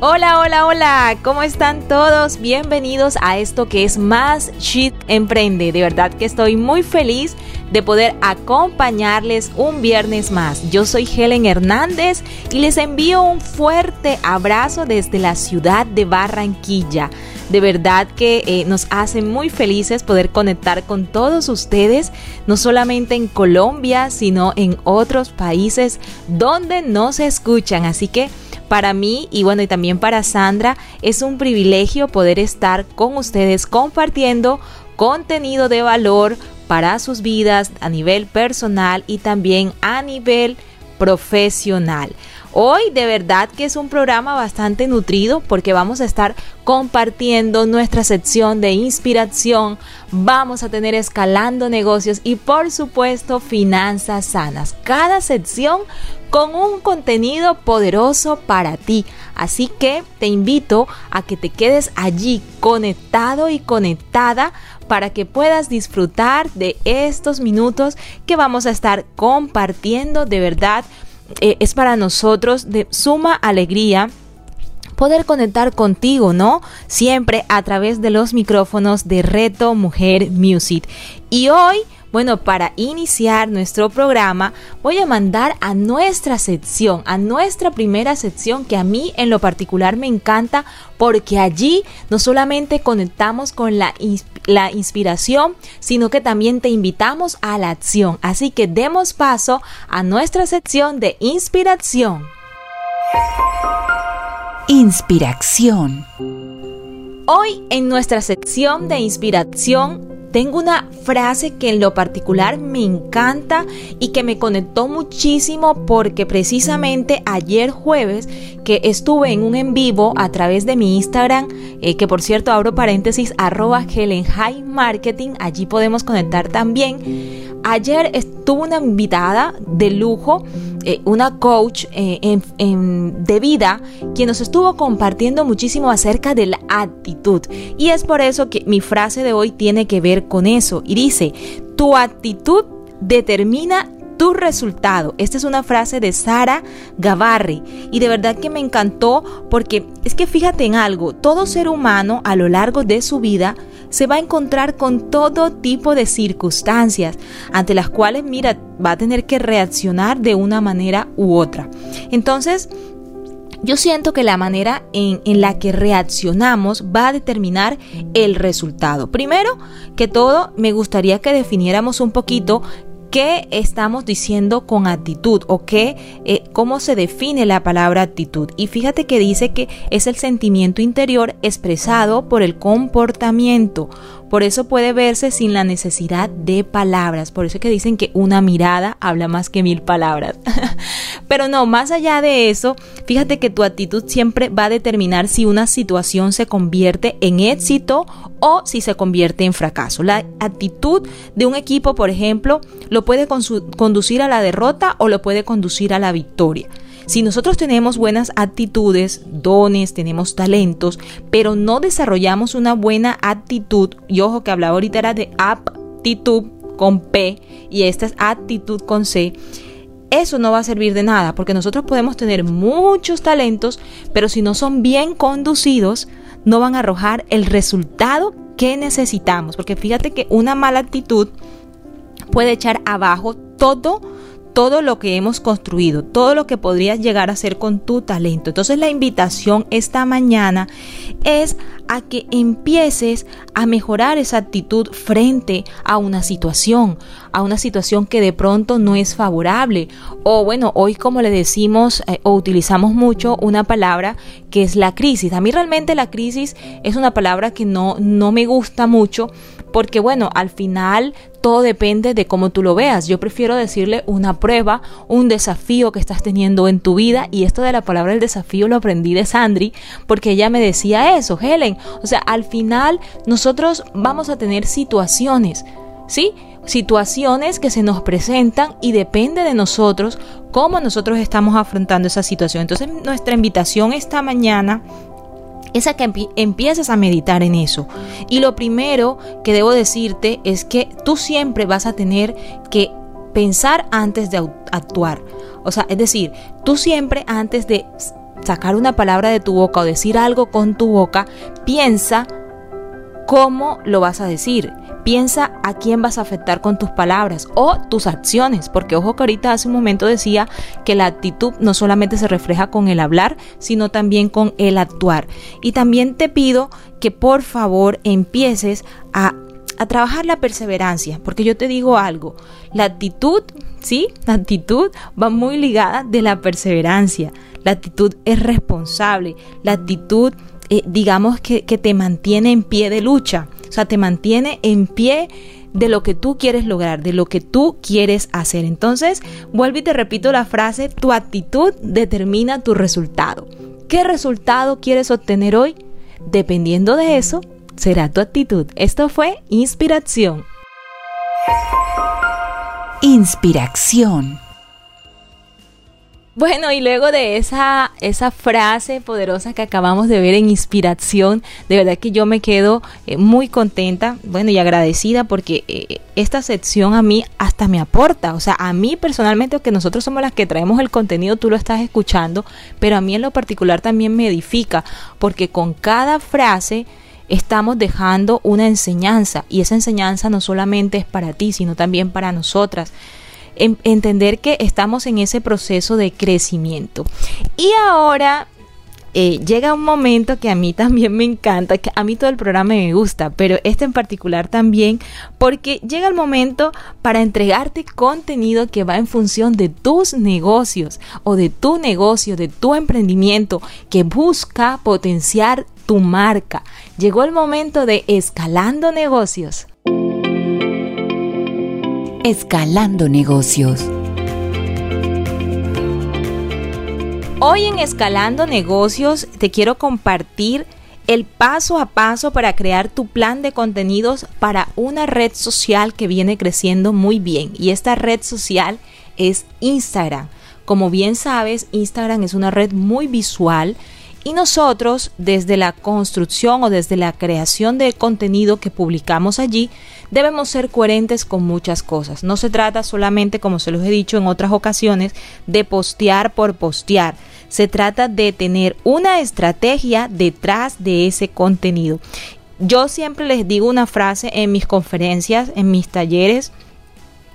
Hola, hola, hola, ¿cómo están todos? Bienvenidos a esto que es Más Chic Emprende. De verdad que estoy muy feliz de poder acompañarles un viernes más. Yo soy Helen Hernández y les envío un fuerte abrazo desde la ciudad de Barranquilla. De verdad que eh, nos hace muy felices poder conectar con todos ustedes, no solamente en Colombia, sino en otros países donde nos escuchan. Así que para mí y bueno, y también para Sandra, es un privilegio poder estar con ustedes compartiendo contenido de valor para sus vidas a nivel personal y también a nivel profesional. Hoy de verdad que es un programa bastante nutrido porque vamos a estar compartiendo nuestra sección de inspiración, vamos a tener escalando negocios y por supuesto finanzas sanas. Cada sección con un contenido poderoso para ti. Así que te invito a que te quedes allí conectado y conectada para que puedas disfrutar de estos minutos que vamos a estar compartiendo de verdad eh, es para nosotros de suma alegría poder conectar contigo, ¿no? Siempre a través de los micrófonos de Reto Mujer Music. Y hoy bueno, para iniciar nuestro programa voy a mandar a nuestra sección, a nuestra primera sección que a mí en lo particular me encanta porque allí no solamente conectamos con la, la inspiración, sino que también te invitamos a la acción. Así que demos paso a nuestra sección de inspiración. Inspiración. Hoy en nuestra sección de inspiración tengo una frase que en lo particular me encanta y que me conectó muchísimo porque precisamente ayer jueves que estuve en un en vivo a través de mi Instagram, eh, que por cierto abro paréntesis, arroba Helen High Marketing, allí podemos conectar también. Ayer estuvo una invitada de lujo eh, una coach eh, de vida, quien nos estuvo compartiendo muchísimo acerca de la actitud. Y es por eso que mi frase de hoy tiene que ver con eso. Y dice, tu actitud determina tu resultado. Esta es una frase de Sara Gavarri y de verdad que me encantó porque es que fíjate en algo, todo ser humano a lo largo de su vida se va a encontrar con todo tipo de circunstancias ante las cuales, mira, va a tener que reaccionar de una manera u otra. Entonces, yo siento que la manera en, en, la que reaccionamos va a determinar el resultado. Primero que todo, me gustaría que definiéramos un poquito ¿Qué estamos diciendo con actitud o qué, eh, cómo se define la palabra actitud? Y fíjate que dice que es el sentimiento interior expresado por el comportamiento. Por eso puede verse sin la necesidad de palabras. Por eso es que dicen que una mirada habla más que mil palabras. Pero no, más allá de eso, fíjate que tu actitud siempre va a determinar si una situación se convierte en éxito o si se convierte en fracaso. La actitud de un equipo, por ejemplo, lo puede conducir a la derrota o lo puede conducir a la victoria. Si nosotros tenemos buenas actitudes, dones, tenemos talentos, pero no desarrollamos una buena actitud, y ojo que hablaba ahorita era de aptitud con P y esta es actitud con C, eso no va a servir de nada, porque nosotros podemos tener muchos talentos, pero si no son bien conducidos, no van a arrojar el resultado que necesitamos, porque fíjate que una mala actitud puede echar abajo todo todo lo que hemos construido, todo lo que podrías llegar a hacer con tu talento. Entonces la invitación esta mañana es a que empieces a mejorar esa actitud frente a una situación, a una situación que de pronto no es favorable. O bueno, hoy como le decimos eh, o utilizamos mucho una palabra que es la crisis. A mí realmente la crisis es una palabra que no, no me gusta mucho porque bueno, al final todo depende de cómo tú lo veas. Yo prefiero decirle una prueba, un desafío que estás teniendo en tu vida y esto de la palabra del desafío lo aprendí de Sandri porque ella me decía eso, Helen. O sea, al final nosotros vamos a tener situaciones, ¿sí? Situaciones que se nos presentan y depende de nosotros cómo nosotros estamos afrontando esa situación. Entonces nuestra invitación esta mañana es a que empieces a meditar en eso. Y lo primero que debo decirte es que tú siempre vas a tener que pensar antes de actuar. O sea, es decir, tú siempre antes de sacar una palabra de tu boca o decir algo con tu boca, piensa cómo lo vas a decir. Piensa a quién vas a afectar con tus palabras o tus acciones, porque ojo que ahorita hace un momento decía que la actitud no solamente se refleja con el hablar, sino también con el actuar. Y también te pido que por favor empieces a a trabajar la perseverancia, porque yo te digo algo, la actitud, ¿sí? La actitud va muy ligada de la perseverancia. La actitud es responsable, la actitud eh, digamos que, que te mantiene en pie de lucha, sea, te mantiene en pie de lo que tú quieres lograr, de lo que tú quieres hacer. Entonces, vuelvo y te repito la frase, tu actitud determina tu resultado. ¿Qué resultado quieres obtener hoy? Dependiendo de eso, será tu actitud. Esto fue inspiración. Inspiración. Bueno, y luego de esa, esa frase poderosa que acabamos de ver en inspiración, de verdad que yo me quedo eh, muy contenta, bueno, y agradecida porque eh, esta sección a mí hasta me aporta, o sea, a mí personalmente, que nosotros somos las que traemos el contenido, tú lo estás escuchando, pero a mí en lo particular también me edifica, porque con cada frase estamos dejando una enseñanza, y esa enseñanza no solamente es para ti, sino también para nosotras entender que estamos en ese proceso de crecimiento. Y ahora eh, llega un momento que a mí también me encanta, que a mí todo el programa me gusta, pero este en particular también, porque llega el momento para entregarte contenido que va en función de tus negocios o de tu negocio, de tu emprendimiento, que busca potenciar tu marca. Llegó el momento de escalando negocios. Escalando negocios. Hoy en Escalando negocios te quiero compartir el paso a paso para crear tu plan de contenidos para una red social que viene creciendo muy bien. Y esta red social es Instagram. Como bien sabes, Instagram es una red muy visual y nosotros desde la construcción o desde la creación de contenido que publicamos allí, debemos ser coherentes con muchas cosas. No se trata solamente, como se los he dicho en otras ocasiones, de postear por postear. Se trata de tener una estrategia detrás de ese contenido. Yo siempre les digo una frase en mis conferencias, en mis talleres,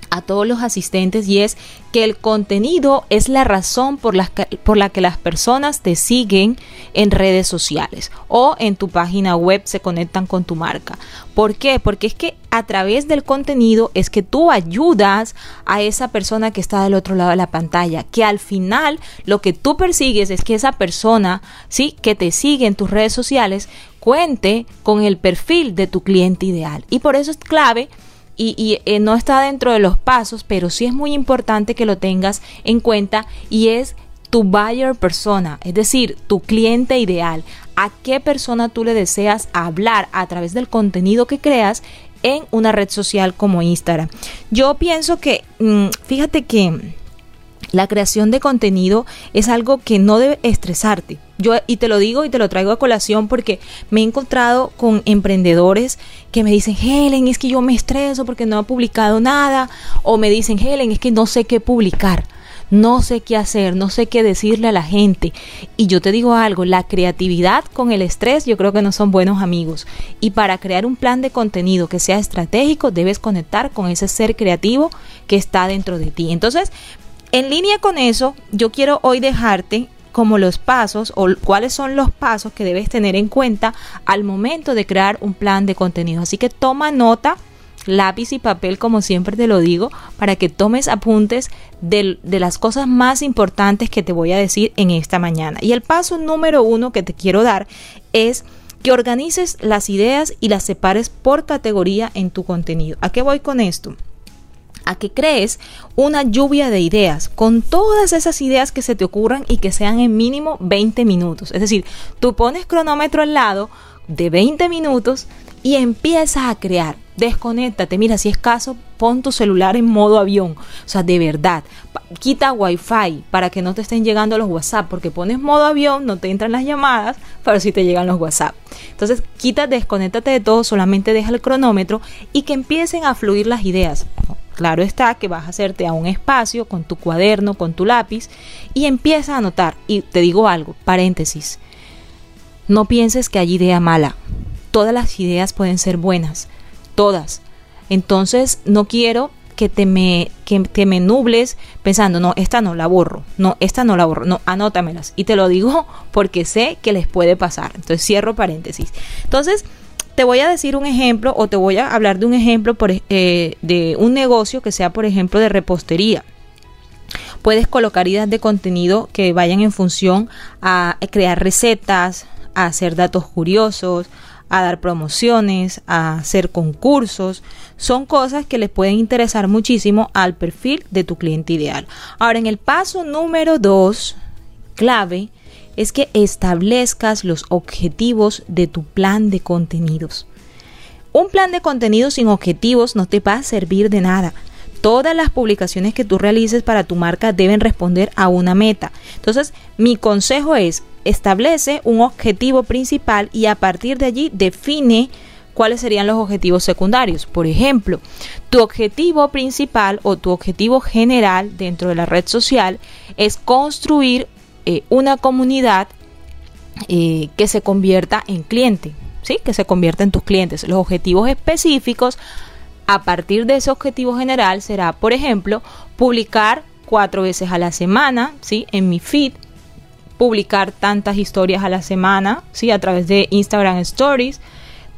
a todos los asistentes y es que el contenido es la razón por la, que, por la que las personas te siguen en redes sociales o en tu página web se conectan con tu marca. ¿Por qué? Porque es que a través del contenido es que tú ayudas a esa persona que está del otro lado de la pantalla, que al final lo que tú persigues es que esa persona, sí, que te sigue en tus redes sociales, cuente con el perfil de tu cliente ideal. Y por eso es clave y, eh, no está dentro de los pasos, pero sí es muy importante que lo tengas en cuenta y es tu buyer persona, es decir, tu cliente ideal. ¿A qué persona tú le deseas hablar a través del contenido que creas en una red social como Instagram? Yo pienso que, mm, fíjate que la creación de contenido es algo que no debe estresarte. Yo, y te lo digo y te lo traigo a colación porque me he encontrado con emprendedores que me dicen, Helen, es que yo me estreso porque no he publicado nada. O me dicen, Helen, es que no sé qué publicar. No sé qué hacer, no sé qué decirle a la gente. Y yo te digo algo, la creatividad con el estrés yo creo que no son buenos amigos. Y para crear un plan de contenido que sea estratégico, debes conectar con ese ser creativo que está dentro de ti. Entonces, en línea con eso, yo quiero hoy dejarte como los pasos o cuáles son los pasos que debes tener en cuenta al momento de crear un plan de contenido. Así que toma nota, lápiz y papel, como siempre te lo digo, para que tomes apuntes de, las cosas más importantes que te voy a decir en esta mañana. Y el paso número uno que te quiero dar es que organices las ideas y las separes por categoría en tu contenido. ¿A qué voy con esto? A que crees una lluvia de ideas con todas esas ideas que se te ocurran y que sean en mínimo 20 minutos. Es decir, tú pones cronómetro al lado de 20 minutos y empiezas a crear. Desconéctate, mira, si es caso, pon tu celular en modo avión. O sea, de verdad, quita wifi para que no te estén llegando los WhatsApp, porque pones modo avión, no te entran las llamadas, pero sí te llegan los WhatsApp. Entonces, quita, desconéctate de todo, solamente deja el cronómetro y que empiecen a fluir las ideas. Claro está que vas a hacerte a un espacio con tu cuaderno, con tu lápiz y empieza a anotar. Y te digo algo, paréntesis. No pienses que hay idea mala todas las ideas pueden ser buenas, todas. Entonces no quiero que te me, que, nubles pensando, no, esta no la borro, no, esta no la borro, no, anótamelas. Y te lo digo porque sé que les puede pasar. Entonces cierro paréntesis. Entonces, te voy a decir un ejemplo o te voy a hablar de un ejemplo por, eh, de un negocio que sea, por ejemplo, de repostería. Puedes colocar ideas de contenido que vayan en función a crear recetas, a hacer datos curiosos, a dar promociones, a hacer concursos. Son cosas que les pueden interesar muchísimo al perfil de tu cliente ideal. Ahora, en el paso número dos, clave, es que establezcas los objetivos de tu plan de contenidos. Un plan de contenidos sin objetivos no te va a servir de nada. Todas las publicaciones que tú realices para tu marca deben responder a una meta. Entonces, mi consejo es, establece un objetivo principal y a partir de allí define cuáles serían los objetivos secundarios. Por ejemplo, tu objetivo principal o tu objetivo general dentro de la red social es construir eh, una comunidad eh, que se convierta en cliente, ¿sí? que se convierta en tus clientes. Los objetivos específicos a partir de ese objetivo general será, por ejemplo, publicar cuatro veces a la semana, ¿sí? En mi feed, publicar tantas historias a la semana, ¿sí? A través de Instagram Stories.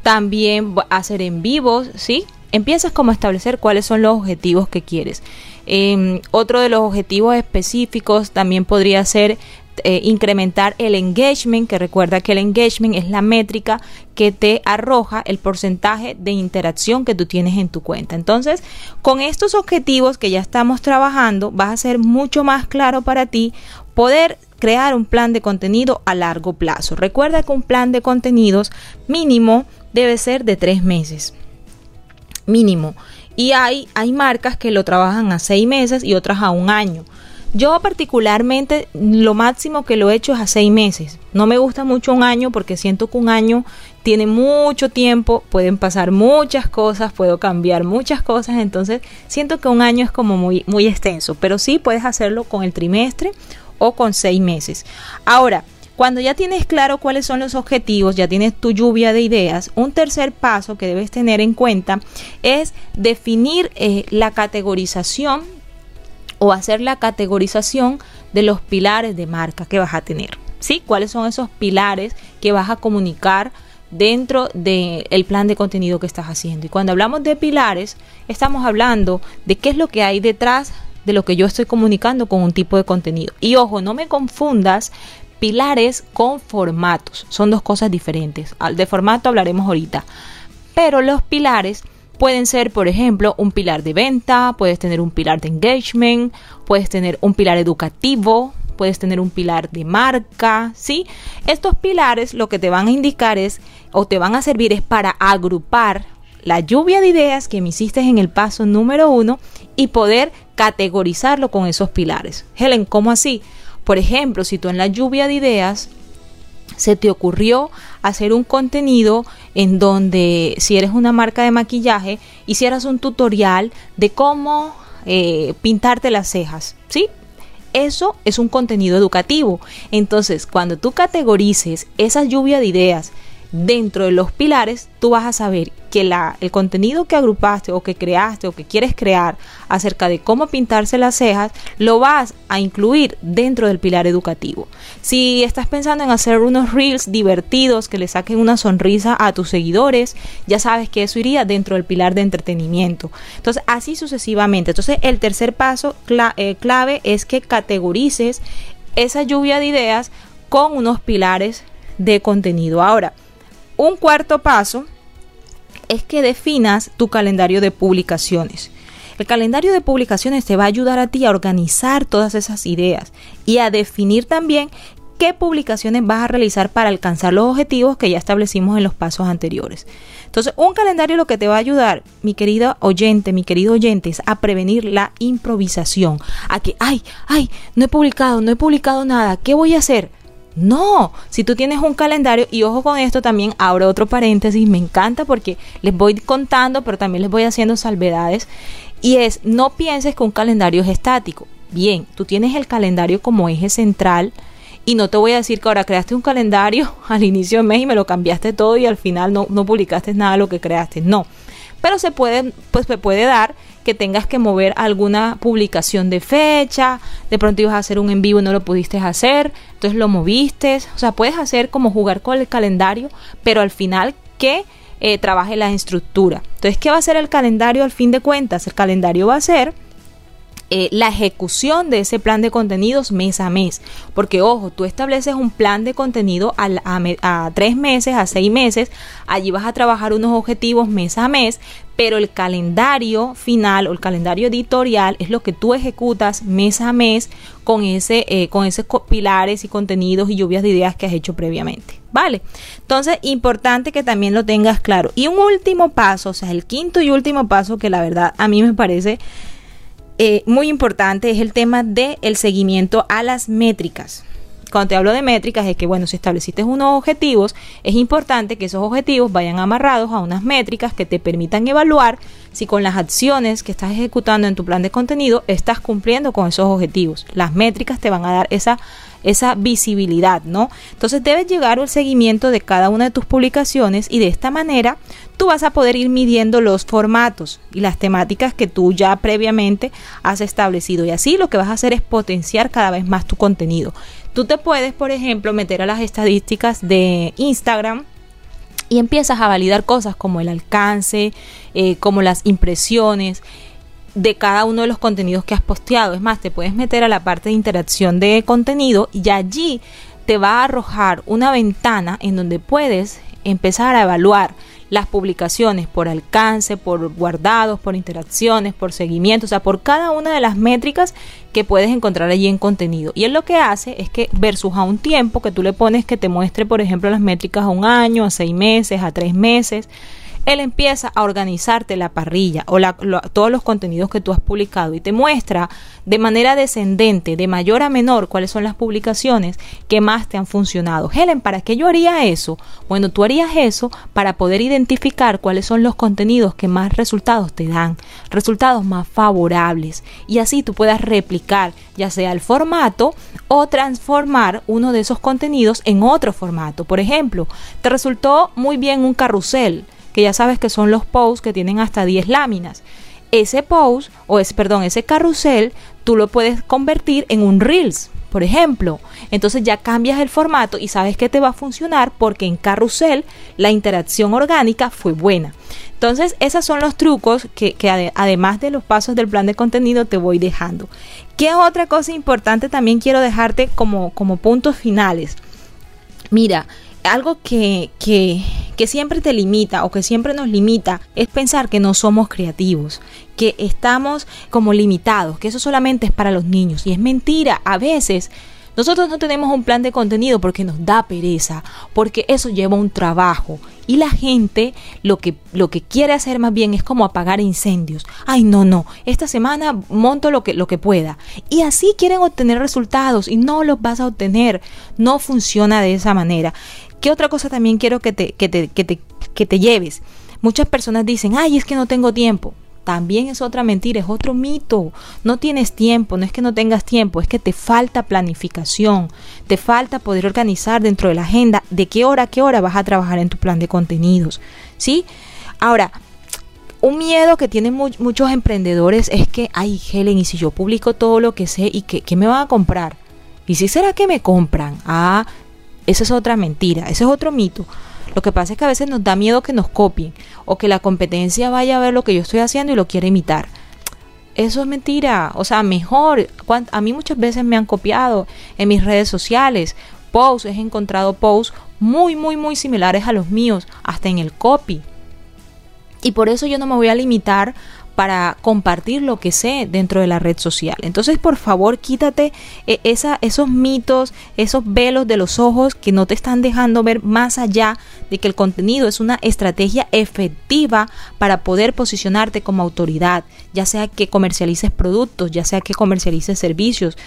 También hacer en vivos, ¿sí? Empiezas como establecer cuáles son los objetivos que quieres. Em, otro de los objetivos específicos también podría ser eh, incrementar el engagement, que recuerda que el engagement es la métrica que te arroja el porcentaje de interacción que tú tienes en tu cuenta. Entonces, con estos objetivos que ya estamos trabajando, vas a ser mucho más claro para ti poder crear un plan de contenido a largo plazo. Recuerda que un plan de contenidos mínimo debe ser de tres meses. Mínimo. Y hay, hay marcas que lo trabajan a seis meses y otras a un año. Yo particularmente lo máximo que lo he hecho es a seis meses. No me gusta mucho un año porque siento que un año tiene mucho tiempo, pueden pasar muchas cosas, puedo cambiar muchas cosas, entonces siento que un año es como muy, muy extenso, pero sí puedes hacerlo con el trimestre o con seis meses. Ahora, cuando ya tienes claro cuáles son los objetivos, ya tienes tu lluvia de ideas, un tercer paso que debes tener en cuenta es definir eh, la categorización o hacer la categorización de los pilares de marca que vas a tener. ¿Sí? ¿Cuáles son esos pilares que vas a comunicar dentro del plan de contenido que estás haciendo? Y cuando hablamos de pilares, estamos hablando de qué es lo que hay detrás de lo que yo estoy comunicando con un tipo de contenido. Y ojo, no me confundas pilares con formatos. Son dos cosas diferentes. De formato hablaremos ahorita. Pero los pilares pueden ser, por ejemplo, un pilar de venta, puedes tener un pilar de engagement, puedes tener un pilar educativo, puedes tener un pilar de marca, ¿sí? Estos pilares lo que te van a indicar es o te van a servir es para agrupar la lluvia de ideas que me hiciste en el paso número uno y poder categorizarlo con esos pilares. Helen, ¿cómo así? Por ejemplo, si tú en la lluvia de ideas se te ocurrió hacer un contenido en donde si eres una marca de maquillaje hicieras un tutorial de cómo eh, pintarte las cejas, ¿sí? Eso es un contenido educativo. Entonces, cuando tú categorices esa lluvia de ideas dentro de los pilares, tú vas a saber que el contenido que agrupaste o que creaste o que quieres crear acerca de cómo pintarse las cejas, lo vas a incluir dentro del pilar educativo. Si estás pensando en hacer unos reels divertidos que le saquen una sonrisa a tus seguidores, ya sabes que eso iría dentro del pilar de entretenimiento. Entonces, así sucesivamente. Entonces, el tercer paso eh, clave es que categorices esa lluvia de ideas con unos pilares de contenido. Ahora, un cuarto paso es que definas tu calendario de publicaciones. El calendario de publicaciones te va a ayudar a ti a organizar todas esas ideas y a definir también qué publicaciones vas a realizar para alcanzar los objetivos que ya establecimos en los pasos anteriores. Entonces, un calendario lo que te va a ayudar, mi querida oyente, mi querido oyente, es a prevenir la improvisación. A que, ay, ay, no he publicado, no he publicado nada, ¿qué voy a hacer? No, si tú tienes un calendario, y ojo con esto también, abro otro paréntesis, me encanta porque les voy contando, pero también les voy haciendo salvedades, y es, no pienses que un calendario es estático. Bien, tú tienes el calendario como eje central, y no te voy a decir que ahora creaste un calendario al inicio del mes y me lo cambiaste todo y al final no, no publicaste nada de lo que creaste. No. Pero se puede, pues se puede dar que tengas que mover alguna publicación de fecha, de pronto ibas a hacer un en vivo y no lo pudiste hacer, entonces lo moviste, o sea, puedes hacer como jugar con el calendario, pero al final que eh, trabaje la estructura. Entonces, ¿qué va a ser el calendario al fin de cuentas? El calendario va a ser eh, la ejecución de ese plan de contenidos mes a mes. Porque ojo, tú estableces un plan de contenido a, tres meses, a seis meses, allí vas a trabajar unos objetivos mes a mes, pero el calendario final o el calendario editorial es lo que tú ejecutas mes a mes con ese eh, con esos pilares y contenidos y lluvias de ideas que has hecho previamente. Vale entonces importante que también lo tengas claro. Y un último paso o sea el quinto y último paso que la verdad a mí me parece eh, muy importante es el tema del el seguimiento a las métricas. Cuando te hablo de métricas es que, bueno, si estableciste unos objetivos, es importante que esos objetivos vayan amarrados a unas métricas que te permitan evaluar si con las acciones que estás ejecutando en tu plan de contenido estás cumpliendo con esos objetivos. Las métricas te van a dar esa esa visibilidad, ¿no? Entonces debes llegar al seguimiento de cada una de tus publicaciones y de esta manera tú vas a poder ir midiendo los formatos y las temáticas que tú ya previamente has establecido y así lo que vas a hacer es potenciar cada vez más tu contenido. Tú te puedes, por ejemplo, meter a las estadísticas de Instagram y empiezas a validar cosas como el alcance, eh, como las impresiones, de cada uno de los contenidos que has posteado. Es más, te puedes meter a la parte de interacción de contenido y allí te va a arrojar una ventana en donde puedes empezar a evaluar las publicaciones por alcance, por guardados, por interacciones, por seguimiento, o sea, por cada una de las métricas que puedes encontrar allí en contenido. Y él lo que hace es que versus a un tiempo que tú le pones que te muestre, por ejemplo, las métricas a un año, a seis meses, a tres meses, él empieza a organizarte la parrilla o todos los contenidos que tú has publicado y te muestra de manera descendente, de mayor a menor, cuáles son las publicaciones que más te han funcionado. Helen, ¿para qué yo haría eso? Bueno, tú harías eso para poder identificar cuáles son los contenidos que más resultados te dan, resultados más favorables y así tú puedas replicar ya sea el formato o transformar uno de esos contenidos en otro formato. Por ejemplo, te resultó muy bien un carrusel que ya sabes que son los posts que tienen hasta 10 láminas. Ese post, o es, perdón, ese carrusel, tú lo puedes convertir en un Reels, por ejemplo. Entonces ya cambias el formato y sabes que te va a funcionar porque en carrusel la interacción orgánica fue buena. Entonces, esos son los trucos que, además de los pasos del plan de contenido te voy dejando. ¿Qué otra cosa importante también quiero dejarte como, como puntos finales? Mira, algo que, que, que, siempre te limita o que siempre nos limita es pensar que no somos creativos, que estamos como limitados, que eso solamente es para los niños. Y es mentira, a veces nosotros no tenemos un plan de contenido porque nos da pereza, porque eso lleva un trabajo. Y la gente lo que, lo que quiere hacer más bien es como apagar incendios. Ay, no, no, esta semana monto lo que, lo que pueda. Y así quieren obtener resultados y no los vas a obtener. No funciona de esa manera. ¿Qué otra cosa también quiero que te, que te, que te, que te lleves? Muchas personas dicen, ay, es que no tengo tiempo también es otra mentira, es otro mito. No tienes tiempo, no es que no tengas tiempo, es que te falta planificación, te falta poder organizar dentro de la agenda de qué hora a qué hora vas a trabajar en tu plan de contenidos. ¿Sí? Ahora, un miedo que tienen muchos emprendedores es que, ay, Helen, y si yo publico todo lo que sé, ¿y qué, qué me van a comprar? ¿Y si será que me compran? Ah, esa es otra mentira, ese es otro mito. Lo que pasa es que a veces nos da miedo que nos copien o que la competencia vaya a ver lo que yo estoy haciendo y lo quiera imitar. Eso es mentira. O sea, mejor. A mí muchas veces me han copiado en mis redes sociales posts he encontrado posts muy, muy, muy similares a los míos, hasta en el copy. Y por eso yo no me voy a limitar para compartir lo que sé dentro de la red social. Entonces, por favor, quítate eh, esos mitos, esos velos de los ojos que no te están dejando ver más allá de que el contenido es una estrategia efectiva para poder posicionarte como autoridad, ya sea que comercialices productos, ya sea que comercialices servicios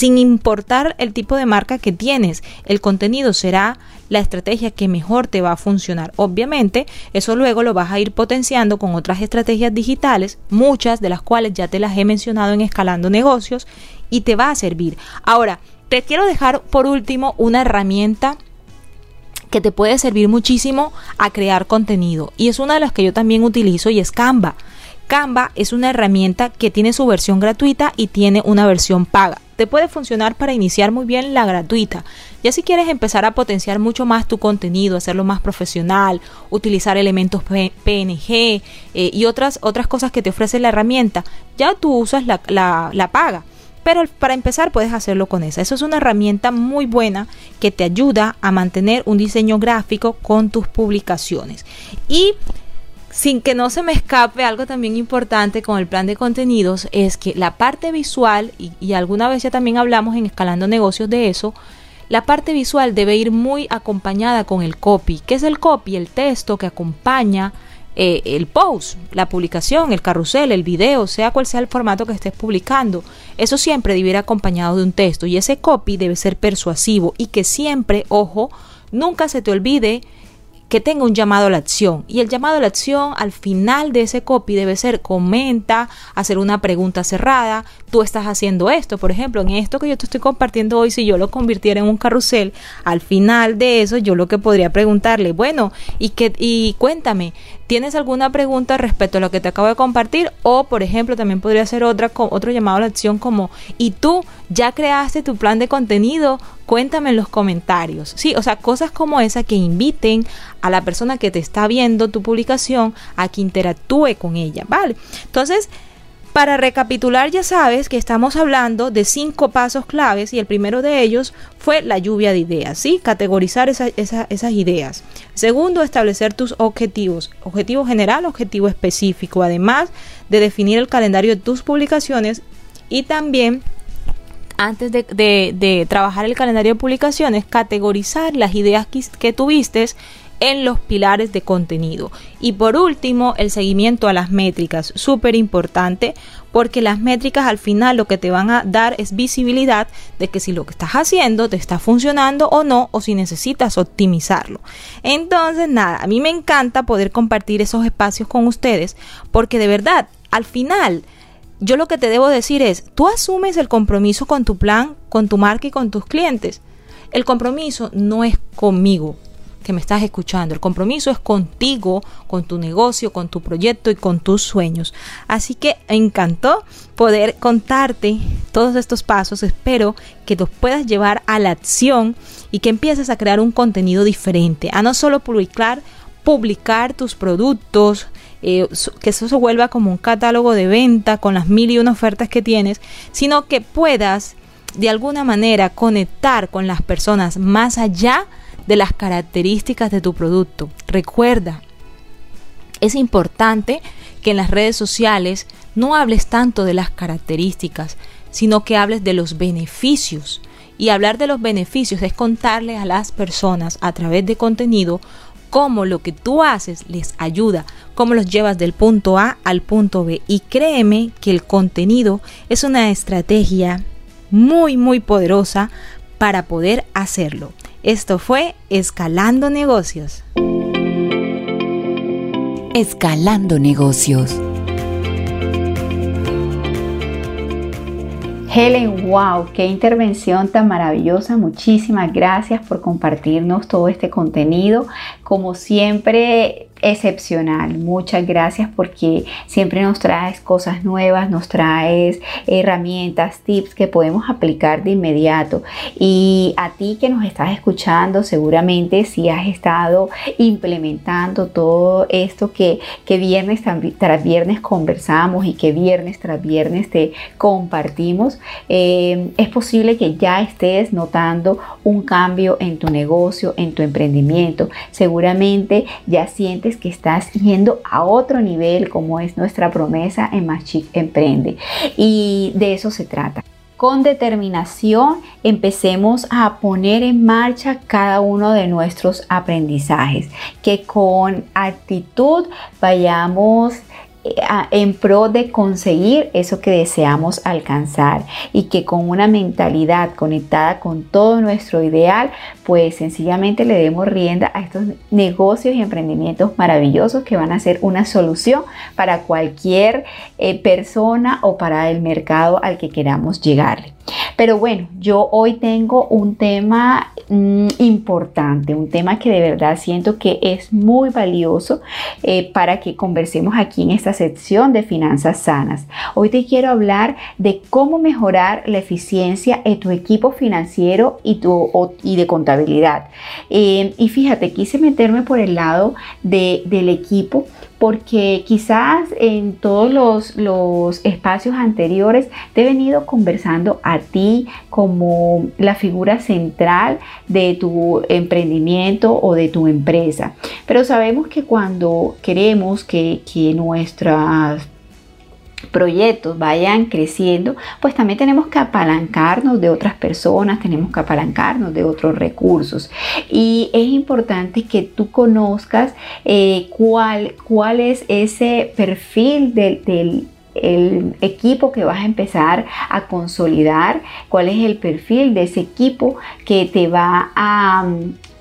sin importar el tipo de marca que tienes, el contenido será la estrategia que mejor te va a funcionar. Obviamente, eso luego lo vas a ir potenciando con otras estrategias digitales, muchas de las cuales ya te las he mencionado en Escalando Negocios y te va a servir. Ahora, te quiero dejar por último una herramienta que te puede servir muchísimo a crear contenido y es una de las que yo también utilizo y es Canva. Canva es una herramienta que tiene su versión gratuita y tiene una versión paga. Te puede funcionar para iniciar muy bien la gratuita. Ya si quieres empezar a potenciar mucho más tu contenido, hacerlo más profesional, utilizar elementos PNG eh, y otras, otras cosas que te ofrece la herramienta, ya tú usas la, la paga. Pero para empezar puedes hacerlo con esa. Eso es una herramienta muy buena que te ayuda a mantener un diseño gráfico con tus publicaciones. Y sin que no se me escape algo también importante con el plan de contenidos es que la parte visual, y, alguna vez ya también hablamos en Escalando Negocios de eso, la parte visual debe ir muy acompañada con el copy. ¿Qué es el copy? El texto que acompaña eh, el post, la publicación, el carrusel, el video, sea cual sea el formato que estés publicando. Eso siempre debe ir acompañado de un texto y ese copy debe ser persuasivo y que siempre, ojo, nunca se te olvide que tenga un llamado a la acción. Y el llamado a la acción al final de ese copy debe ser comenta, hacer una pregunta cerrada, tú estás haciendo esto, por ejemplo, en esto que yo te estoy compartiendo hoy, si yo lo convirtiera en un carrusel, al final de eso yo lo que podría preguntarle, bueno, y que y cuéntame, ¿tienes alguna pregunta respecto a lo que te acabo de compartir? O, por ejemplo, también podría ser otra otro llamado a la acción como, ¿y tú ya creaste tu plan de contenido? Cuéntame en los comentarios. Sí, o sea, cosas como esa que inviten a la persona que te está viendo tu publicación a que interactúe con ella, ¿vale? Entonces, para recapitular, ya sabes que estamos hablando de cinco pasos claves y el primero de ellos fue la lluvia de ideas, ¿sí? Categorizar esas ideas. Segundo, establecer tus objetivos, objetivo general, objetivo específico, además de definir el calendario de tus publicaciones y también antes de, trabajar el calendario de publicaciones, categorizar las ideas que, que tuviste en los pilares de contenido. Y por último, el seguimiento a las métricas, súper importante porque las métricas al final lo que te van a dar es visibilidad de que si lo que estás haciendo te está funcionando o no o si necesitas optimizarlo. Entonces, nada, a mí me encanta poder compartir esos espacios con ustedes porque de verdad, al final, yo lo que te debo decir es, tú asumes el compromiso con tu plan, con tu marca y con tus clientes. El compromiso no es conmigo, que me estás escuchando. El compromiso es contigo, con tu negocio, con tu proyecto y con tus sueños. Así que encantó poder contarte todos estos pasos. Espero que los puedas llevar a la acción y que empieces a crear un contenido diferente, a no solo publicar, publicar tus productos, eh, que eso se vuelva como un catálogo de venta con las mil y una ofertas que tienes, sino que puedas de alguna manera conectar con las personas más allá de las características de tu producto. Recuerda, es importante que en las redes sociales no hables tanto de las características, sino que hables de los beneficios. Y hablar de los beneficios es contarle a las personas a través de contenido cómo lo que tú haces les ayuda, cómo los llevas del punto A al punto B. Y créeme que el contenido es una estrategia muy, muy poderosa para poder hacerlo. Esto fue Escalando Negocios. Escalando Negocios. Helen, wow, qué intervención tan maravillosa. Muchísimas gracias por compartirnos todo este contenido. Como siempre, excepcional. Muchas gracias porque siempre nos traes cosas nuevas, nos traes herramientas, tips que podemos aplicar de inmediato. Y a ti que nos estás escuchando, seguramente si has estado implementando todo esto que, que viernes tras viernes conversamos y que viernes tras viernes te compartimos, eh, es posible que ya estés notando un cambio en tu negocio, en tu emprendimiento. Seguramente ya sientes que estás yendo a otro nivel, como es nuestra promesa en Machic Emprende. Y de eso se trata con determinación empecemos a poner en marcha cada uno de nuestros aprendizajes, que con actitud vayamos en pro de conseguir eso que deseamos alcanzar y que con una mentalidad conectada con todo nuestro ideal, pues sencillamente le demos rienda a estos negocios y emprendimientos maravillosos que van a ser una solución para cualquier eh, persona o para el mercado al que queramos llegarle. Pero bueno, yo hoy tengo un tema mm, importante, un tema que de verdad siento que es muy valioso eh, para que conversemos aquí en esta sección de finanzas sanas. Hoy te quiero hablar de cómo mejorar la eficiencia en tu equipo financiero y, tu, y de contabilidad. Eh, y fíjate, quise meterme por el lado del equipo porque quizás en todos los, espacios anteriores te he venido conversando a ti como la figura central de tu emprendimiento o de tu empresa. Pero sabemos que cuando queremos que, que nuestras proyectos vayan creciendo, pues también tenemos que apalancarnos de otras personas, tenemos que apalancarnos de otros recursos. Y es importante que tú conozcas eh, cuál, cuál es ese perfil del, del el equipo que vas a empezar a consolidar, cuál es el perfil de ese equipo que te va a,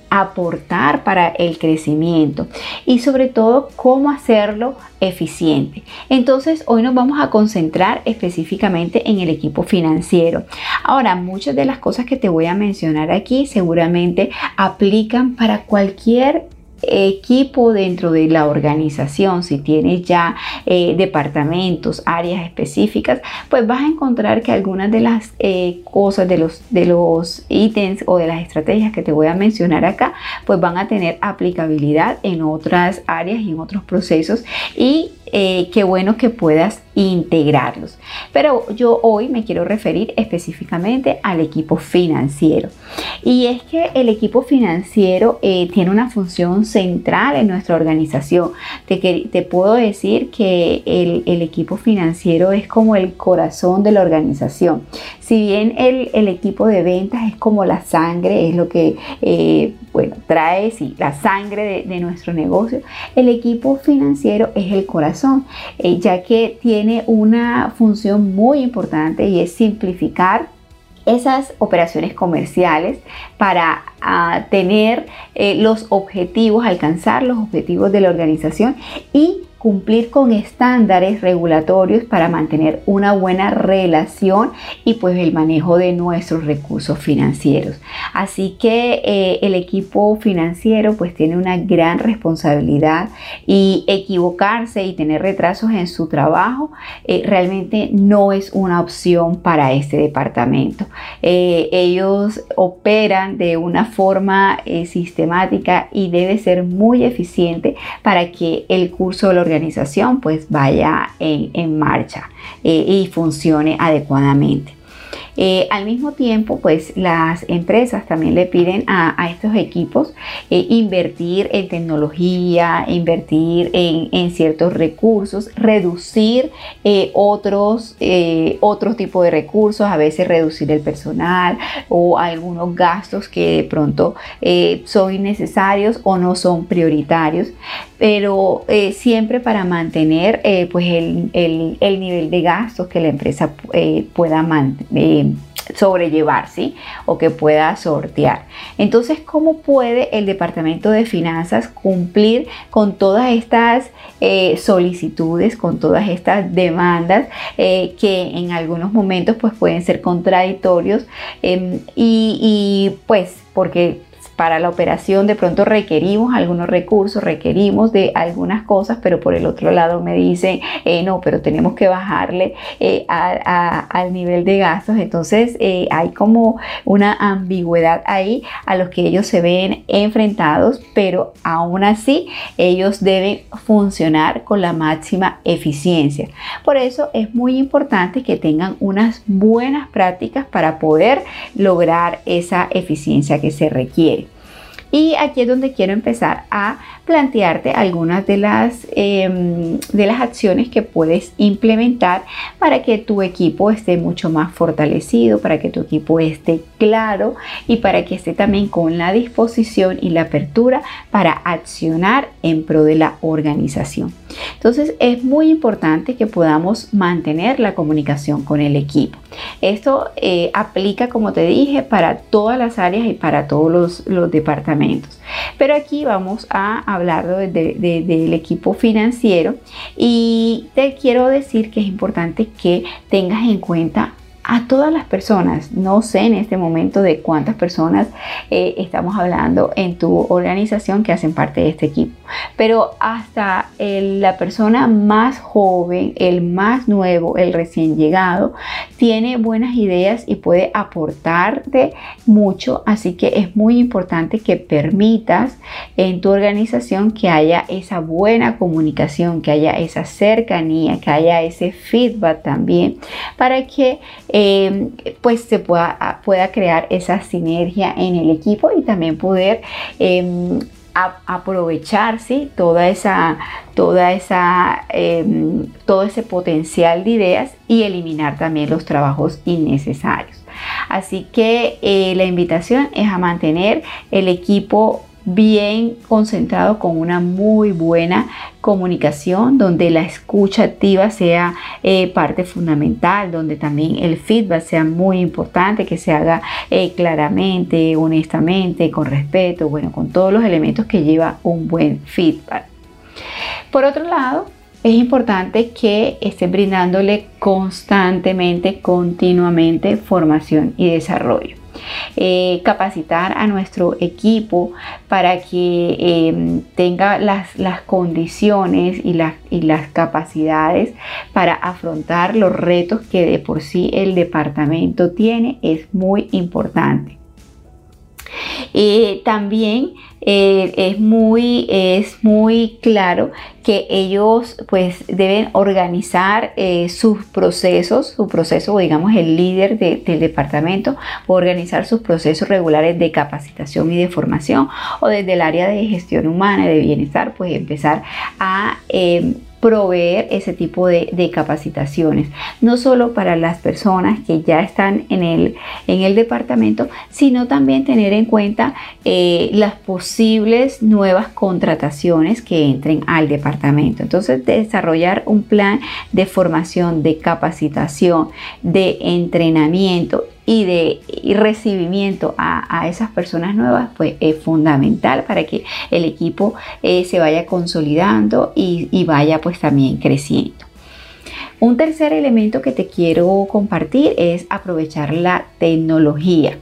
aportar para el crecimiento y sobre todo cómo hacerlo eficiente. Entonces hoy nos vamos a concentrar específicamente en el equipo financiero. Ahora, muchas de las cosas que te voy a mencionar aquí seguramente aplican para cualquier equipo dentro de la organización, si tienes ya eh, departamentos, áreas específicas, pues vas a encontrar que algunas de las eh, cosas, de los, de los ítems o de las estrategias que te voy a mencionar acá, pues van a tener aplicabilidad en otras áreas y en otros procesos y eh, qué bueno que puedas integrarlos. Pero yo hoy me quiero referir específicamente al equipo financiero. Y es que el equipo financiero eh, tiene una función central en nuestra organización. Te, te puedo decir que el, equipo financiero es como el corazón de la organización. Si bien el, equipo de ventas es como la sangre, es lo que eh, bueno, trae la sangre de, nuestro negocio, el equipo financiero es el corazón, eh, ya que tiene una función muy importante y es simplificar esas operaciones comerciales para ah, tener eh, los objetivos, alcanzar los objetivos de la organización y cumplir con estándares regulatorios para mantener una buena relación y pues el manejo de nuestros recursos financieros. Así que eh, el equipo financiero pues tiene una gran responsabilidad y equivocarse y tener retrasos en su trabajo eh, realmente no es una opción para este departamento. Eh, ellos operan de una forma sistemática y debe ser muy eficiente para que el curso de la organización pues vaya en, marcha eh, y funcione adecuadamente. Eh, al mismo tiempo, pues las empresas también le piden a, estos equipos eh, invertir en tecnología, invertir en, ciertos recursos, reducir eh, otros, otro tipo de recursos, a veces reducir el personal o algunos gastos que de pronto son innecesarios o no son prioritarios, pero siempre para mantener pues el, el, nivel de gastos que la empresa pueda mantener sobrellevar, ¿sí? O que pueda sortear. Entonces, ¿cómo puede el Departamento de Finanzas cumplir con todas estas eh, solicitudes, con todas estas demandas eh, que en algunos momentos pues pueden ser contradictorios em, y, y pues porque para la operación de pronto requerimos algunos recursos, requerimos de algunas cosas, pero por el otro lado me dicen, eh, no, pero tenemos que bajarle eh, al nivel de gastos. Entonces eh, hay como una ambigüedad ahí a los que ellos se ven enfrentados, pero aún así ellos deben funcionar con la máxima eficiencia. Por eso es muy importante que tengan unas buenas prácticas para poder lograr esa eficiencia que se requiere. Y aquí es donde quiero empezar a plantearte algunas de las, em, de las acciones que puedes implementar para que tu equipo esté mucho más fortalecido, para que tu equipo esté claro y para que esté también con la disposición y la apertura para accionar en pro de la organización. Entonces es muy importante que podamos mantener la comunicación con el equipo. Esto eh, aplica, como te dije, para todas las áreas y para todos los, los departamentos. Pero aquí vamos a hablar del equipo financiero y te quiero decir que es importante que tengas en cuenta a todas las personas. No sé en este momento de cuántas personas eh, estamos hablando en tu organización que hacen parte de este equipo, pero hasta la persona más joven, el más nuevo, el recién llegado, tiene buenas ideas y puede aportarte mucho. Así que es muy importante que permitas en tu organización que haya esa buena comunicación, que haya esa cercanía, que haya ese feedback también, para que Em, pues se pueda, pueda crear esa sinergia en el equipo y también poder em, aprovechar toda esa, toda esa, em, todo ese potencial de ideas y eliminar también los trabajos innecesarios. Así que eh, la invitación es a mantener el equipo bien concentrado con una muy buena comunicación donde la escucha activa sea eh, parte fundamental, donde también el feedback sea muy importante, que se haga eh, claramente, honestamente, con respeto, bueno, con todos los elementos que lleva un buen feedback. Por otro lado, es importante que estén brindándole constantemente, continuamente formación y desarrollo. Eh, capacitar a nuestro equipo para que em, tenga las, condiciones y las, y las capacidades para afrontar los retos que de por sí el departamento tiene es muy importante. Eh, también eh, es, muy, es muy claro que ellos pues deben organizar eh, sus procesos, su proceso, o digamos el líder del departamento, organizar sus procesos regulares de capacitación y de formación o desde el área de gestión humana de bienestar, pues empezar a em, proveer ese tipo de, capacitaciones, no solo para las personas que ya están en el, en el departamento, sino también tener en cuenta eh, las posibles nuevas contrataciones que entren al departamento. Entonces, desarrollar un plan de formación, de capacitación, de entrenamiento y de recibimiento a, esas personas nuevas, pues es fundamental para que el equipo eh, se vaya consolidando y, y vaya pues también creciendo. Un tercer elemento que te quiero compartir es aprovechar la tecnología.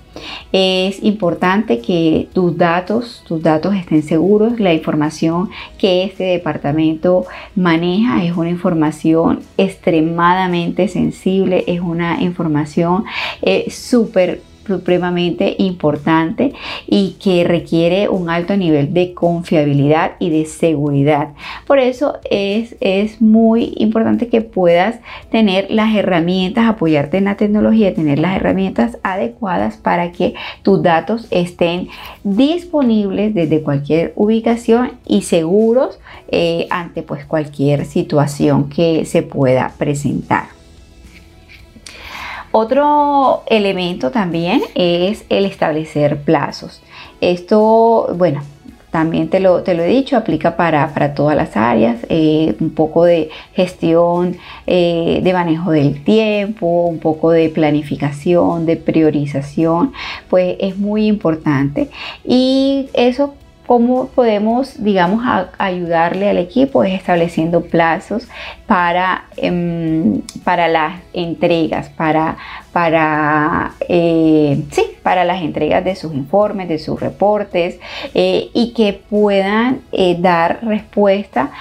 Es importante que tus datos, tus datos estén seguros. La información que este departamento maneja es una información extremadamente sensible, es una información eh, súper supremamente importante y que requiere un alto nivel de confiabilidad y de seguridad. Por eso es, es muy importante que puedas tener las herramientas, apoyarte en la tecnología, tener las herramientas adecuadas para que tus datos estén disponibles desde cualquier ubicación y seguros eh, ante pues cualquier situación que se pueda presentar. Otro elemento también es el establecer plazos. Esto, bueno, también te lo, te lo he dicho, aplica para, todas las áreas, eh, un poco de gestión, eh, de manejo del tiempo, un poco de planificación, de priorización, pues es muy importante. Y eso ¿Cómo podemos, digamos, ayudarle al equipo? Es estableciendo plazos para, em, para las entregas, para, para, eh, sí, para las entregas de sus informes, de sus reportes eh, y que puedan eh, dar respuesta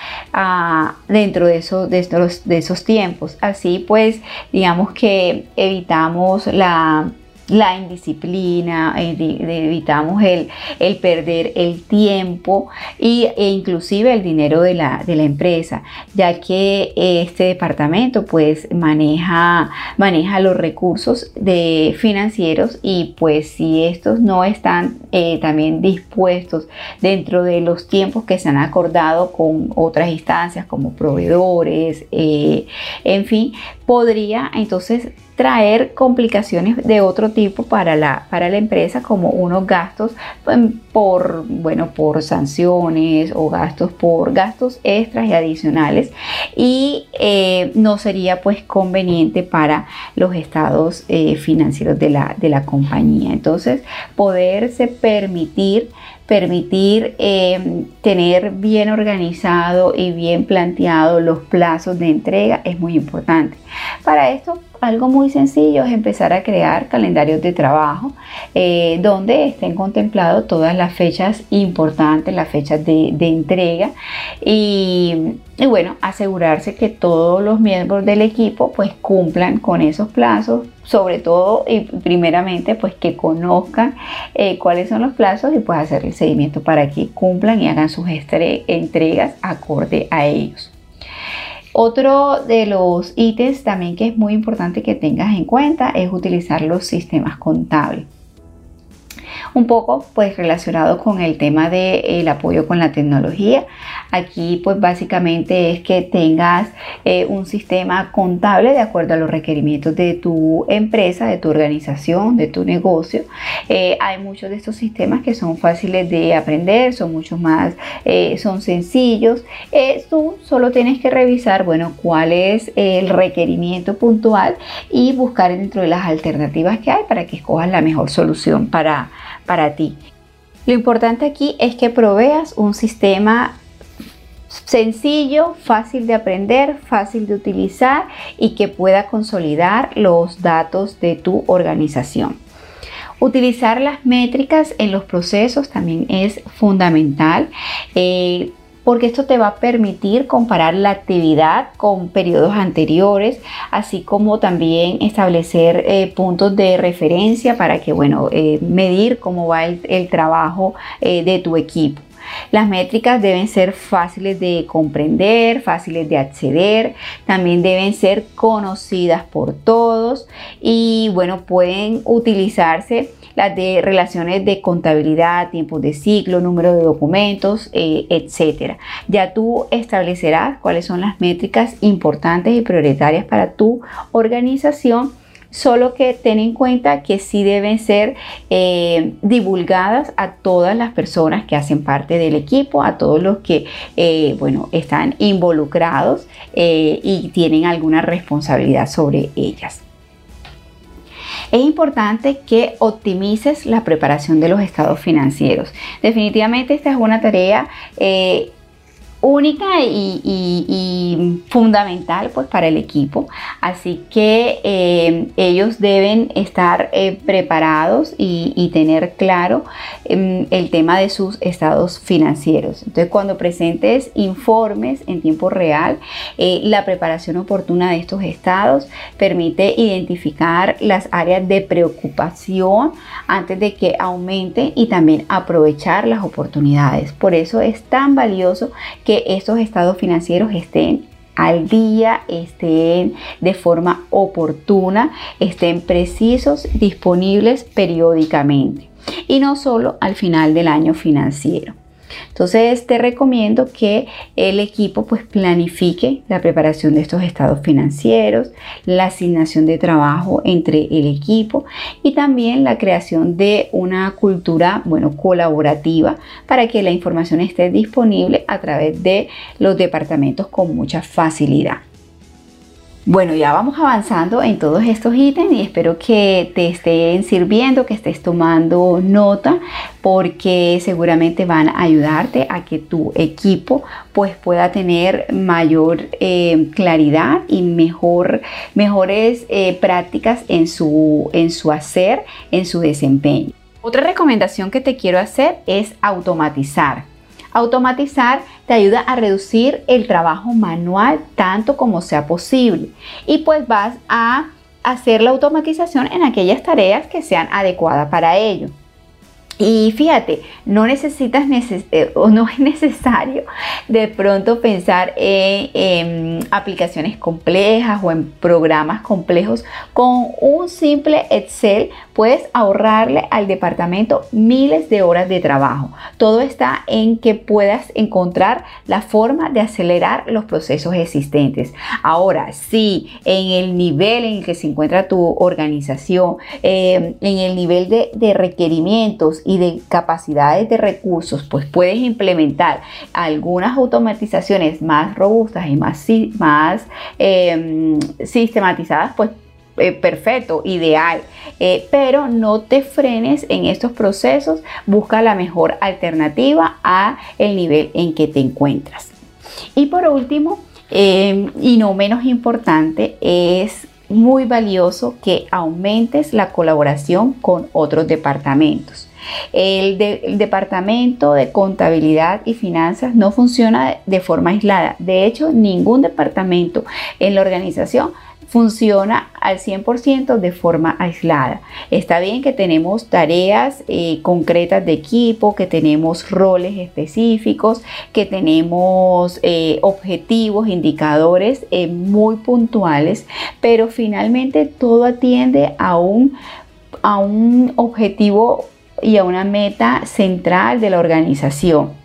dentro de, eso, de, de esos tiempos. Así pues, digamos que evitamos la la indisciplina, evitamos el, el, perder el tiempo y, e inclusive el dinero de la, de la, empresa, ya que este departamento pues maneja, maneja los recursos de financieros y pues si estos no están eh, también dispuestos dentro de los tiempos que se han acordado con otras instancias como proveedores, eh, en fin, podría entonces traer complicaciones de otro tipo para la, para la empresa como unos gastos pues, por, bueno, por sanciones o gastos por gastos extras y adicionales y eh, no sería pues conveniente para los estados eh, financieros de la, de la compañía. Entonces poderse permitir permitir eh, tener bien organizado y bien planteado los plazos de entrega es muy importante. Para esto algo muy sencillo es empezar a crear calendarios de trabajo eh, donde estén contemplados todas las fechas importantes, las fechas de, entrega y, bueno, asegurarse que todos los miembros del equipo pues cumplan con esos plazos, sobre todo y primeramente pues que conozcan eh, cuáles son los plazos y pues hacer el seguimiento para que cumplan y hagan sus entregas acorde a ellos. Otro de los ítems también que es muy importante que tengas en cuenta es utilizar los sistemas contables un poco pues relacionado con el tema del apoyo con la tecnología. Aquí pues básicamente es que tengas eh, un sistema contable de acuerdo a los requerimientos de tu empresa, de tu organización, de tu negocio. Eh, hay muchos de estos sistemas que son fáciles de aprender, son mucho más, eh, son sencillos. tú solo tienes que revisar, bueno, cuál es el requerimiento puntual y buscar dentro de las alternativas que hay para que escojas la mejor solución para, para ti. Lo importante aquí es que proveas un sistema sencillo, fácil de aprender, fácil de utilizar y que pueda consolidar los datos de tu organización. Utilizar las métricas en los procesos también es fundamental. Eh, porque esto te va a permitir comparar la actividad con periodos anteriores, así como también establecer eh, puntos de referencia para que, bueno, eh, medir cómo va el, trabajo eh, de tu equipo. Las métricas deben ser fáciles de comprender, fáciles de acceder, también deben ser conocidas por todos y bueno, pueden utilizarse las de relaciones de contabilidad, tiempos de ciclo, número de documentos, eh, etcétera. Ya tú establecerás cuáles son las métricas importantes y prioritarias para tu organización solo que ten en cuenta que sí deben ser eh, divulgadas a todas las personas que hacen parte del equipo, a todos los que eh, bueno, están involucrados y tienen alguna responsabilidad sobre ellas es importante que optimices la preparación de los estados financieros. Definitivamente esta es una tarea eh, única y, fundamental pues para el equipo. Así que eh, ellos deben estar eh, preparados y, tener claro em, el tema de sus estados financieros. Entonces cuando presentes informes en tiempo real eh, la preparación oportuna de estos estados permite identificar las áreas de preocupación antes de que aumente y también aprovechar las oportunidades. Por eso es tan valioso que estos estados financieros estén al día, estén de forma oportuna, estén precisos, disponibles periódicamente y no solo al final del año financiero. Entonces te recomiendo que el equipo pues planifique la preparación de estos estados financieros, la asignación de trabajo entre el equipo y también la creación de una cultura bueno colaborativa para que la información esté disponible a través de los departamentos con mucha facilidad. Bueno, ya vamos avanzando en todos estos ítems y espero que te estén sirviendo, que estés tomando nota porque seguramente van a ayudarte a que tu equipo pues pueda tener mayor eh, claridad y mejor, mejores eh, prácticas en su, en su hacer, en su desempeño. Otra recomendación que te quiero hacer es automatizar. Automatizar te ayuda a reducir el trabajo manual tanto como sea posible y pues vas a hacer la automatización en aquellas tareas que sean adecuadas para ello. Y fíjate, no necesitas eh, o no es necesario de pronto pensar en, aplicaciones complejas o en programas complejos. Con un simple Excel puedes ahorrarle al departamento miles de horas de trabajo. Todo está en que puedas encontrar la forma de acelerar los procesos existentes. Ahora, si en el nivel en el que se encuentra tu organización, eh, en el nivel de requerimientos y de capacidades de recursos, pues puedes implementar algunas automatizaciones más robustas y más, más em, sistematizadas, pues eh, perfecto, ideal, eh, pero no te frenes en estos procesos, busca la mejor alternativa a el nivel en que te encuentras. Y por último, em, y no menos importante, es muy valioso que aumentes la colaboración con otros departamentos. El, departamento de contabilidad y finanzas no funciona de forma aislada. De hecho, ningún departamento en la organización funciona al 100% de forma aislada. Está bien que tenemos tareas eh, concretas de equipo, que tenemos roles específicos, que tenemos eh, objetivos, indicadores eh, muy puntuales, pero finalmente todo atiende a un, a un objetivo y a una meta central de la organización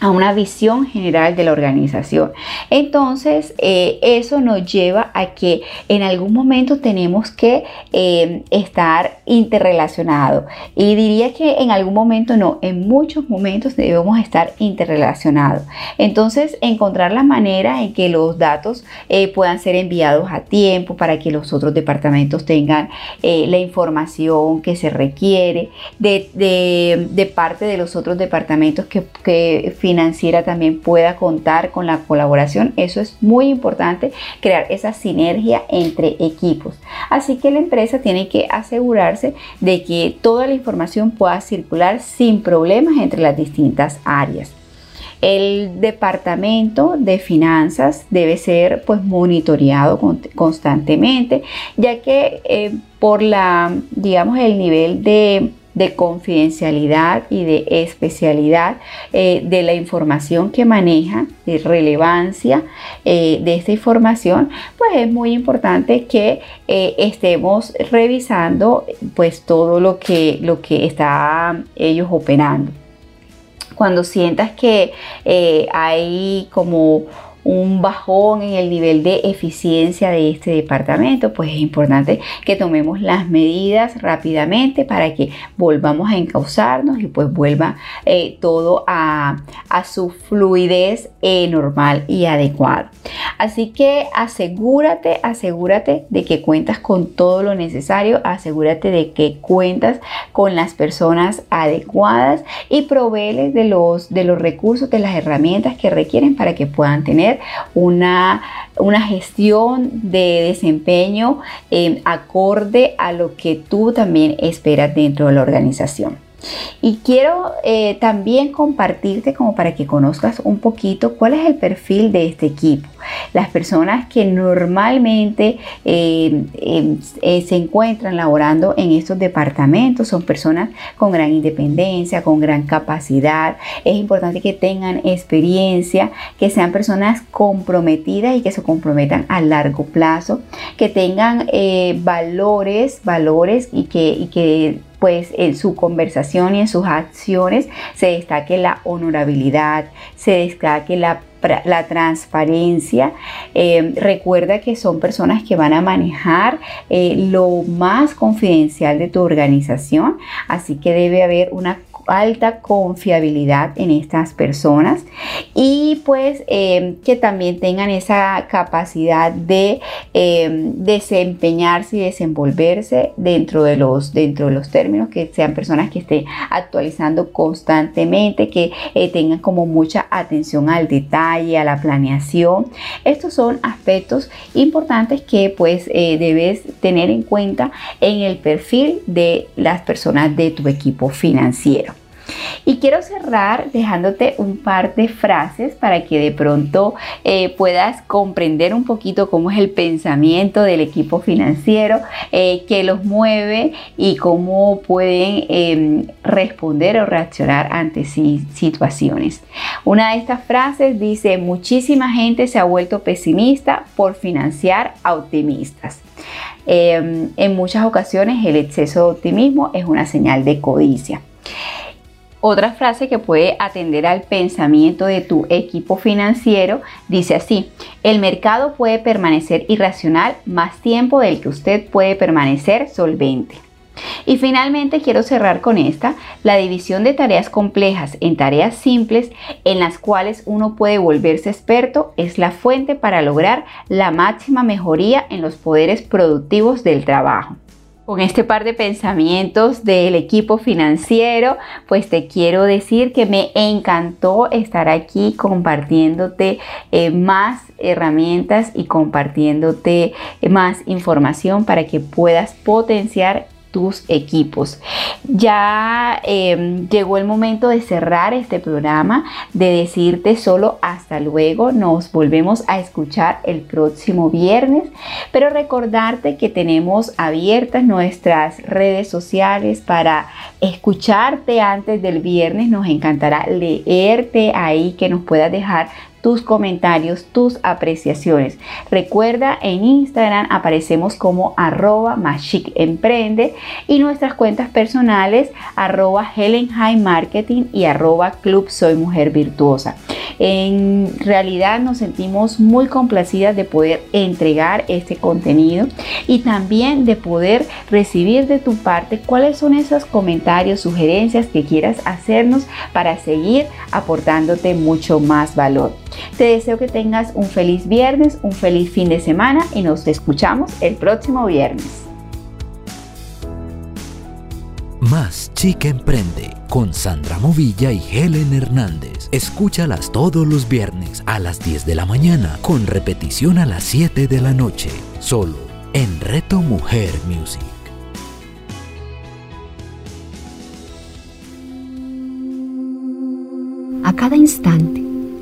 a una visión general de la organización. Entonces, eh, eso nos lleva a que en algún momento tenemos que eh, estar interrelacionados. Y diría que en algún momento no, en muchos momentos debemos estar interrelacionados. Entonces, encontrar la manera en que los datos eh, puedan ser enviados a tiempo para que los otros departamentos tengan la información que se requiere de, parte de los otros departamentos que, que financiera también pueda contar con la colaboración. Eso es muy importante, crear esa sinergia entre equipos. Así que la empresa tiene que asegurarse de que toda la información pueda circular sin problemas entre las distintas áreas. El departamento de finanzas debe ser pues monitoreado constantemente, ya que eh, por la, digamos, el nivel de de confidencialidad y de especialidad eh, de la información que maneja, de relevancia eh, de esta información, pues es muy importante que eh, estemos revisando pues todo lo que, lo que está ellos operando. Cuando sientas que hay como un bajón en el nivel de eficiencia de este departamento, pues es importante que tomemos las medidas rápidamente para que volvamos a encauzarnos y pues vuelva eh, todo a, su fluidez eh, normal y adecuada. Así que asegúrate, asegúrate de que cuentas con todo lo necesario, asegúrate de que cuentas con las personas adecuadas y proveeles de los, de los recursos, de las herramientas que requieren para que puedan tener una, gestión de desempeño eh, acorde a lo que tú también esperas dentro de la organización. Y quiero eh, también compartirte como para que conozcas un poquito cuál es el perfil de este equipo. Las personas que normalmente eh, em, eh, se encuentran laborando en estos departamentos son personas con gran independencia, con gran capacidad. Es importante que tengan experiencia, que sean personas comprometidas y que se comprometan a largo plazo, que tengan valores, valores y que, y que pues en su conversación y en sus acciones se destaque la honorabilidad, se destaque la, transparencia. Eh, recuerda que son personas que van a manejar eh, lo más confidencial de tu organización, así que debe haber una alta confiabilidad en estas personas y pues em, que también tengan esa capacidad de em, desempeñarse y desenvolverse dentro de, los, dentro de los términos, que sean personas que estén actualizando constantemente, que eh, tengan como mucha atención al detalle, a la planeación. Estos son aspectos importantes que pues eh, debes tener en cuenta en el perfil de las personas de tu equipo financiero. Y quiero cerrar dejándote un par de frases para que de pronto eh, puedas comprender un poquito cómo es el pensamiento del equipo financiero, eh, que los mueve y cómo pueden em, responder o reaccionar ante situaciones. Una de estas frases dice, muchísima gente se ha vuelto pesimista por financiar a optimistas. Em, en muchas ocasiones el exceso de optimismo es una señal de codicia. Otra frase que puede atender al pensamiento de tu equipo financiero dice así, el mercado puede permanecer irracional más tiempo del que usted puede permanecer solvente. Y finalmente quiero cerrar con esta, la división de tareas complejas en tareas simples en las cuales uno puede volverse experto es la fuente para lograr la máxima mejoría en los poderes productivos del trabajo con este par de pensamientos del equipo financiero, pues te quiero decir que me encantó estar aquí compartiéndote eh, más herramientas y compartiéndote eh, más información para que puedas potenciar tus equipos. Ya em, llegó el momento de cerrar este programa, de decirte solo hasta luego. Nos volvemos a escuchar el próximo viernes, pero recordarte que tenemos abiertas nuestras redes sociales para escucharte antes del viernes. Nos encantará leerte ahí, que nos puedas dejar tus comentarios, tus apreciaciones. Recuerda, en Instagram aparecemos como arroba Emprende y nuestras cuentas personales arroba Helen High Marketing y arroba Club Soy Mujer Virtuosa. En realidad nos sentimos muy complacidas de poder entregar este contenido y también de poder recibir de tu parte cuáles son esos comentarios, sugerencias que quieras hacernos para seguir aportándote mucho más valor. Te deseo que tengas un feliz viernes, un feliz fin de semana y nos escuchamos el próximo viernes. Más Chica Emprende con Sandra Movilla y Helen Hernández. Escúchalas todos los viernes a las 10 de la mañana con repetición a las 7 de la noche, solo en Reto Mujer Music. A cada instante